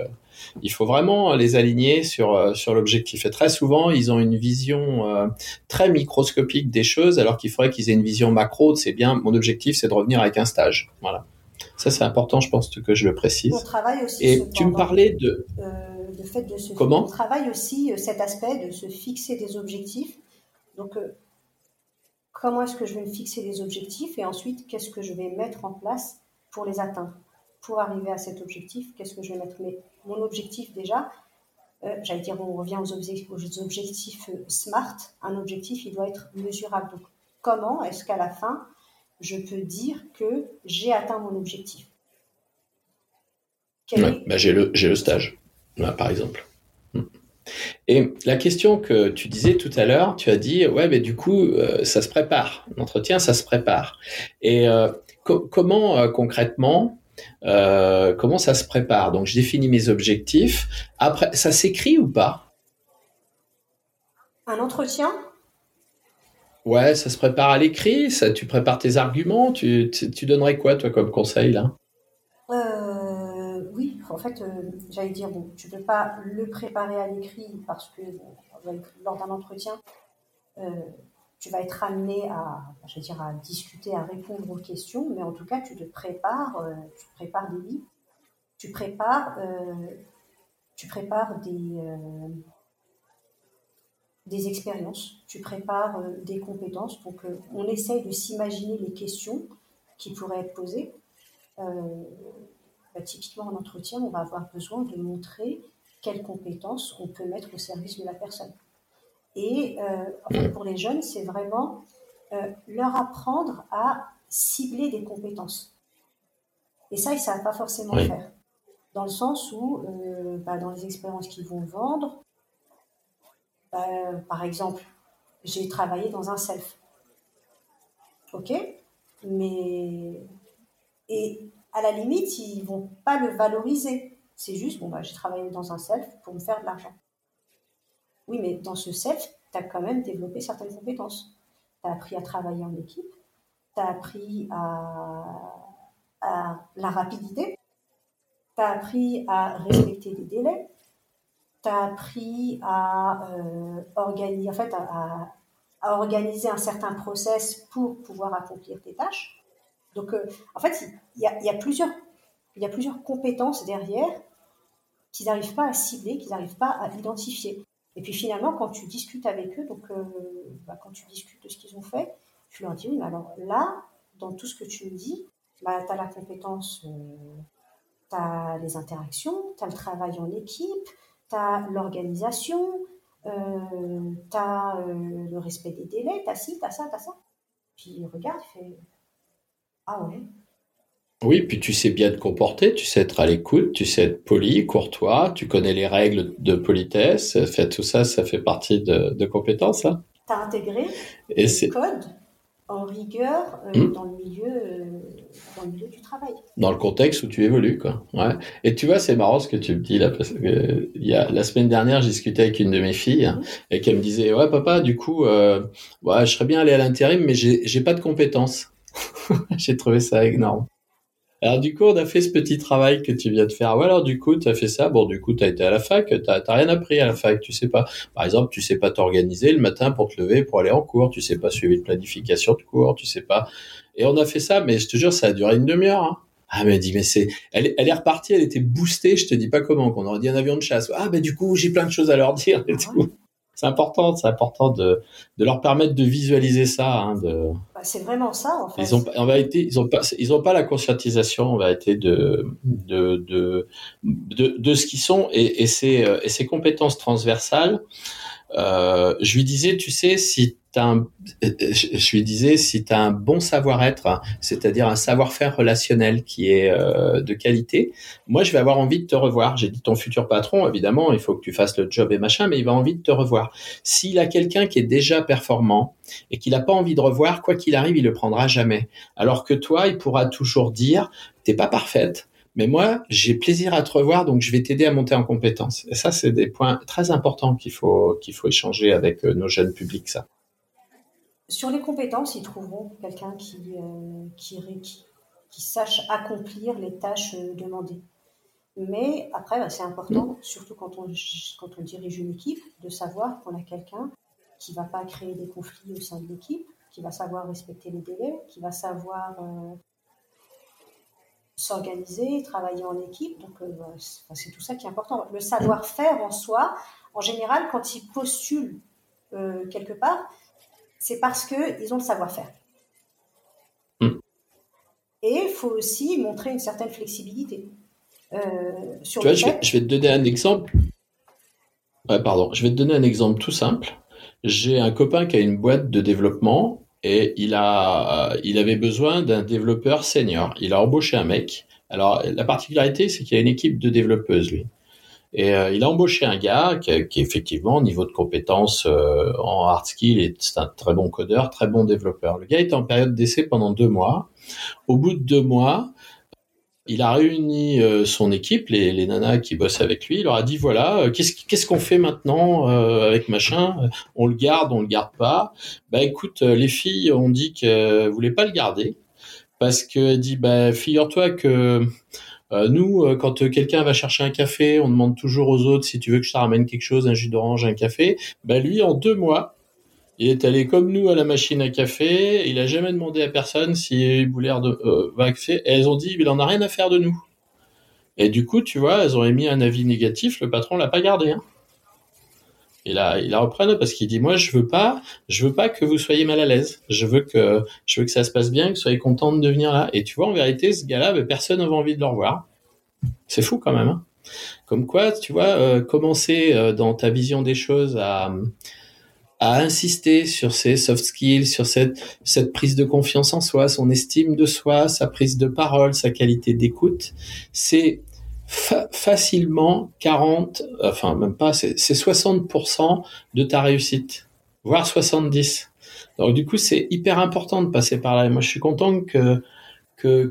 il faut vraiment les aligner sur euh, sur l'objectif. Et très souvent, ils ont une vision très microscopique des choses, alors qu'il faudrait qu'ils aient une vision macro. C'est bien, mon objectif, c'est de revenir avec un stage. Voilà. Ça, c'est important, je pense que je le précise. On travaille aussi. Et tu me parlais de. Euh, de fait de se. Comment On travaille aussi cet aspect de se fixer des objectifs. Donc, comment est-ce que je vais me fixer des objectifs et ensuite, qu'est-ce que je vais mettre en place pour les atteindre? Pour arriver à cet objectif, qu'est-ce que je vais mettre Mais mon objectif déjà, euh, j'allais dire, on revient aux, objectifs, euh, SMART. Un objectif, il doit être mesurable. Donc, comment est-ce qu'à la fin, je peux dire que j'ai atteint mon objectif? Bah, J'ai le, le stage, par exemple. Hmm. Et la question que tu disais tout à l'heure, tu as dit, ouais, mais du coup, euh, ça se prépare. L'entretien, ça se prépare. Et comment concrètement euh, comment ça se prépare? Donc, je définis mes objectifs. Après, ça s'écrit ou pas? Un entretien? Ouais, ça se prépare à l'écrit. Ça, tu prépares tes arguments. Tu, donnerais quoi, toi, comme conseil là? Euh, Oui, en fait, euh, j'allais dire bon, tu peux pas le préparer à l'écrit parce que lors d'un entretien, tu vas être amené à, dire, à discuter, à répondre aux questions, mais en tout cas, tu te prépares, euh, tu prépares des livres, tu prépares, euh, tu prépares des, euh, des expériences, tu prépares des compétences. Donc, on essaye de s'imaginer les questions qui pourraient être posées. Bah, typiquement, en entretien, on va avoir besoin de montrer quelles compétences on peut mettre au service de la personne. Et euh, pour les jeunes, c'est vraiment euh, leur apprendre à cibler des compétences. Et ça, ils ne savent pas forcément faire. Dans le sens où, euh, bah, dans les expériences qu'ils vont vendre, bah, par exemple, j'ai travaillé dans un self. OK? Mais. Et à la limite, ils vont pas le valoriser. C'est juste, bon, bah, j'ai travaillé dans un self pour me faire de l'argent. Oui, mais dans ce self, tu as quand même développé certaines compétences. Tu as appris à travailler en équipe, tu as appris à, la rapidité, tu as appris à respecter des délais, tu as appris à, euh, en fait, à, organiser un certain process pour pouvoir accomplir tes tâches. Donc, euh, en fait, il y a, plusieurs, compétences derrière qu'ils n'arrivent pas à cibler, qu'ils n'arrivent pas à identifier. Et puis finalement, quand tu discutes avec eux, donc euh, bah, quand tu discutes de ce qu'ils ont fait, tu leur dis oui, mais alors là, dans tout ce que tu me dis, bah, tu as la compétence, euh, tu as les interactions, tu as le travail en équipe, tu as l'organisation, tu as le respect des délais, tu as ci, tu as ça, tu as ça. Puis regarde, il fait Ah ouais, oui, puis tu sais bien te comporter, tu sais être à l'écoute, tu sais être poli, courtois, tu connais les règles de politesse, fait, tout ça, ça fait partie de, compétences. Hein. Tu as intégré Et le code en rigueur euh, hmm. dans, le milieu, euh, dans le milieu du travail. Dans le contexte où tu évolues. Quoi. Ouais. Et tu vois, c'est marrant ce que tu me dis là, parce que il y a, la semaine dernière, j'ai discuté avec une de mes filles hein, et qu'elle me disait, ouais papa, du coup, euh, je serais bien allé à l'intérim, mais j'ai pas de compétences. (laughs) j'ai trouvé ça énorme. Alors du coup, on a fait ce petit travail que tu viens de faire. Ouais, alors du coup, tu as fait ça. Bon, du coup, tu as été à la fac, tu n'as rien appris à la fac, tu sais pas. Par exemple, tu sais pas t'organiser le matin pour te lever, pour aller en cours, tu sais pas suivre une planification de cours, tu sais pas. Et on a fait ça, mais je te jure, ça a duré une demi-heure. Hein. Ah, mais elle dit, mais c'est, elle, elle, est repartie, elle était boostée, je te dis pas comment, qu'on aurait dit un avion de chasse. Ah, ben du coup, j'ai plein de choses à leur dire et tout c'est important, c'est important de, de, leur permettre de visualiser ça. Hein, de... Bah, c'est vraiment ça, en fait. Ils ont, en vérité, ils n'ont pas, ils ont pas la conscientisation, en vérité, de, de, de, de, de ce qu'ils sont et, et, ces, et ces compétences transversales. Euh, je lui disais, tu sais, si un, je lui disais, si tu as un bon savoir-être, c'est-à-dire un savoir-faire relationnel qui est euh, de qualité, moi, je vais avoir envie de te revoir. J'ai dit ton futur patron, évidemment, il faut que tu fasses le job et machin, mais il va envie de te revoir. S'il a quelqu'un qui est déjà performant et qu'il n'a pas envie de revoir, quoi qu'il arrive, il le prendra jamais. Alors que toi, il pourra toujours dire, t'es pas parfaite, mais moi, j'ai plaisir à te revoir, donc je vais t'aider à monter en compétences. Et ça, c'est des points très importants qu'il faut, qu'il faut échanger avec euh, nos jeunes publics, ça. Sur les compétences, ils trouveront quelqu'un qui, euh, qui, qui, sache accomplir les tâches euh, demandées. Mais après, bah, c'est important, surtout quand on, quand on dirige une équipe, de savoir qu'on a quelqu'un qui ne va pas créer des conflits au sein de l'équipe, qui va savoir respecter les délais, qui va savoir s'organiser, travailler en équipe. Donc, euh, c'est tout ça qui est important. Le savoir-faire en soi, en général, quand ils postulent euh, quelque part, c'est parce qu'ils ont le savoir-faire. Hmm. Et il faut aussi montrer une certaine flexibilité. Euh, sur tu vois, je vais, je vais, te donner un exemple. Ouais, pardon. Je vais te donner un exemple tout simple. J'ai un copain qui a une boîte de développement et il a, il avait besoin d'un développeur senior. Il a embauché un mec. Alors la particularité, c'est qu'il a une équipe de développeuses lui. Et euh, il a embauché un gars qui, qui effectivement, niveau de compétences euh, en hard skill, est un très bon codeur, très bon développeur. Le gars était en période d'essai pendant deux mois. Au bout de deux mois, il a réuni euh, son équipe, les, nanas qui bossent avec lui. Il leur a dit voilà, euh, qu'est-ce qu'est-ce qu'on fait maintenant euh, avec machin? On le garde, on le garde pas Bah écoute, les filles ont dit qu'elles voulaient pas le garder parce qu'elle dit bah figure-toi que nous, quand quelqu'un va chercher un café, on demande toujours aux autres si tu veux que je te ramène quelque chose, un jus d'orange, un café. Bah lui, en deux mois, il est allé comme nous à la machine à café. Il a jamais demandé à personne si Boulard de, euh, Et elles ont dit, il en a rien à faire de nous. Et du coup, tu vois, elles ont émis un avis négatif. Le patron l'a pas gardé. Hein. Il a, il repris parce qu'il dit, moi, je veux pas, je veux pas que vous soyez mal à l'aise. Je veux que, je veux que ça se passe bien, que vous soyez content de venir là. Et tu vois, en vérité, ce gars-là, ben, personne n'avait envie de le revoir. C'est fou quand même. Hein. Comme quoi, tu vois, euh, commencer euh, dans ta vision des choses à, à insister sur ses soft skills, sur cette, cette prise de confiance en soi, son estime de soi, sa prise de parole, sa qualité d'écoute, c'est facilement 40, enfin même pas, c'est 60% de ta réussite, voire 70. Donc du coup, c'est hyper important de passer par là. Et moi, je suis content que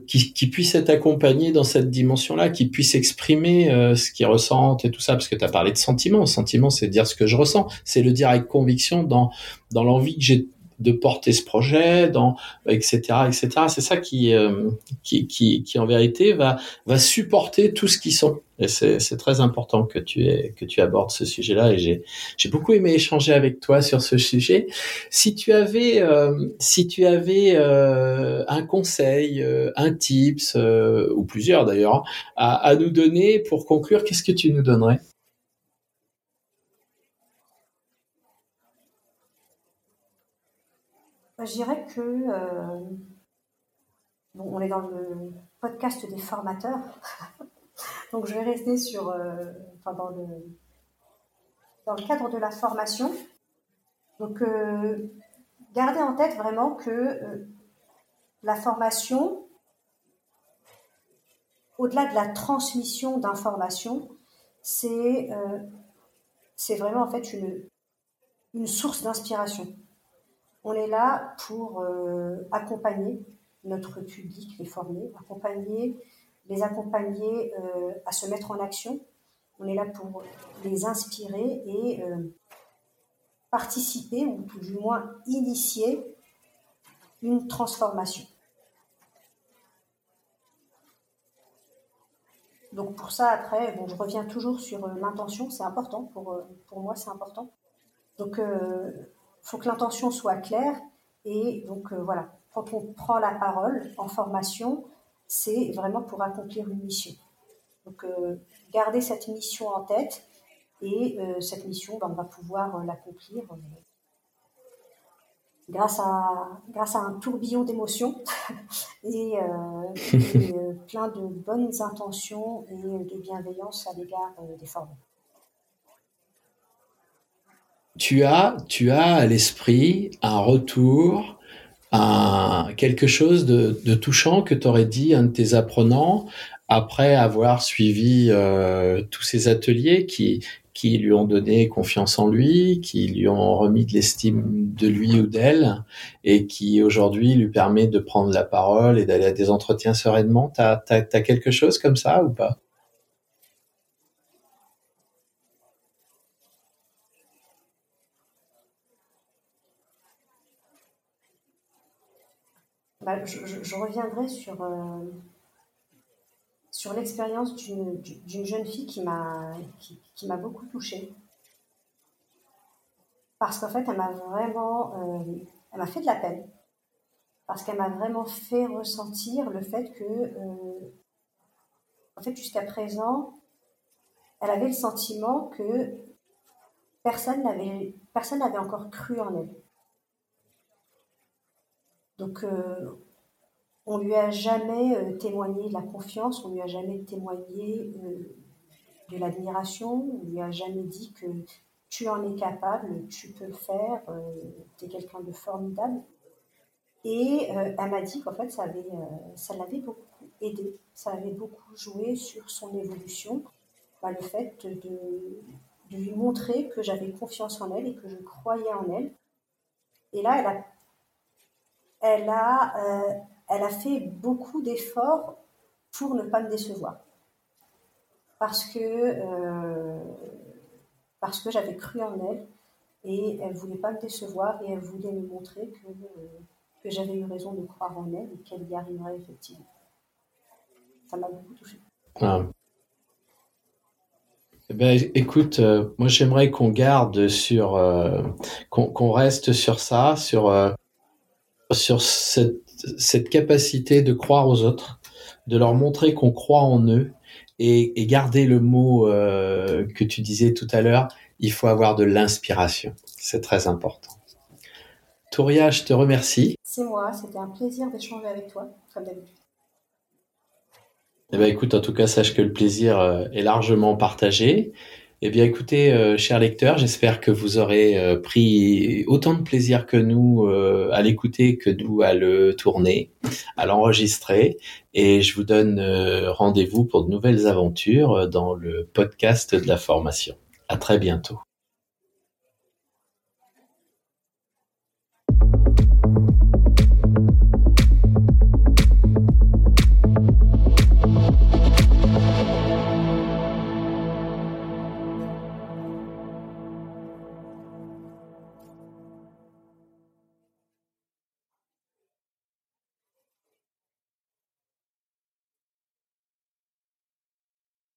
qui, puisse être accompagné dans cette dimension-là, qui puisse exprimer euh, ce qu'il ressentent et tout ça, parce que tu as parlé de sentiment. Sentiment, c'est dire ce que je ressens, c'est le dire avec conviction dans dans l'envie que j'ai de porter ce projet, dans etc. etc. C'est ça qui, euh, qui, qui, qui en vérité va va supporter tout ce qu'ils sont. Et c'est très important que tu aies, que tu abordes ce sujet-là. Et j'ai beaucoup aimé échanger avec toi sur ce sujet. Si tu avais euh, si tu avais euh, un conseil, un tips ou plusieurs d'ailleurs à nous donner pour conclure, qu'est-ce que tu nous donnerais? Je dirais que euh, on est dans le podcast des formateurs, (laughs) donc je vais rester sur, euh, dans le dans le cadre de la formation. Donc, euh, gardez en tête vraiment que la formation, au-delà de la transmission d'informations, c'est c'est vraiment en fait une, une source d'inspiration. On est là pour euh, accompagner notre public, les former, accompagner, les accompagner euh, à se mettre en action. On est là pour les inspirer et euh, participer, ou tout du moins initier une transformation. donc pour ça, après, je reviens toujours sur l'intention, c'est important, pour, pour moi c'est important. Donc il euh, faut que l'intention soit claire et donc voilà, quand on prend la parole en formation, c'est vraiment pour accomplir une mission. Donc garder cette mission en tête et cette mission, ben, on va pouvoir l'accomplir grâce à, grâce à un tourbillon d'émotions (laughs) et, euh, euh, plein de bonnes intentions et de bienveillance à l'égard euh, des formés. Tu as, tu as à l'esprit un retour, un, quelque chose de, de touchant que t'aurais dit un de tes apprenants après avoir suivi tous ces ateliers qui, qui lui ont donné confiance en lui, qui lui ont remis de l'estime de lui ou d'elle, et qui aujourd'hui lui permet de prendre la parole et d'aller à des entretiens sereinement. T'as as, quelque chose comme ça ou pas? Bah, je, reviendrai sur, euh, sur l'expérience d'une jeune fille qui m'a qui, beaucoup touchée. Parce qu'en fait, elle m'a vraiment, euh, elle m'a fait de la peine. Parce qu'elle m'a vraiment fait ressentir le fait que, euh, en fait, jusqu'à présent, elle avait le sentiment que personne n'avait encore cru en elle. Donc, euh, on lui a jamais euh, témoigné de la confiance, on lui a jamais témoigné euh, de l'admiration, on lui a jamais dit que tu en es capable, tu peux le faire, tu es quelqu'un de formidable. Et elle m'a dit qu'en fait, ça, avait, ça l'avait beaucoup aidé, ça avait beaucoup joué sur son évolution, bah, le fait de, de, lui montrer que j'avais confiance en elle et que je croyais en elle. Et là, elle a, elle a elle a fait beaucoup d'efforts pour ne pas me décevoir. Parce que, euh, j'avais cru en elle et elle voulait pas me décevoir et elle voulait me montrer que, que j'avais eu raison de croire en elle et qu'elle y arriverait effectivement. Ça m'a beaucoup touché. Ah. Eh ben, écoute, euh, moi j'aimerais qu'on garde sur, euh, qu'on reste sur ça, sur, sur cette cette capacité de croire aux autres, de leur montrer qu'on croit en eux et, garder le mot euh, que tu disais tout à l'heure, il faut avoir de l'inspiration. C'est très important. Touria, je te remercie. C'est moi, c'était un plaisir d'échanger avec toi, comme d'habitude. Eh ben, écoute, en tout cas, sache que le plaisir euh, est largement partagé. Eh bien, écoutez, euh, chers lecteurs, j'espère que vous aurez euh, pris autant de plaisir que nous euh, à l'écouter que nous à le tourner, à l'enregistrer. Et je vous donne rendez-vous pour de nouvelles aventures dans le podcast de la formation. À très bientôt.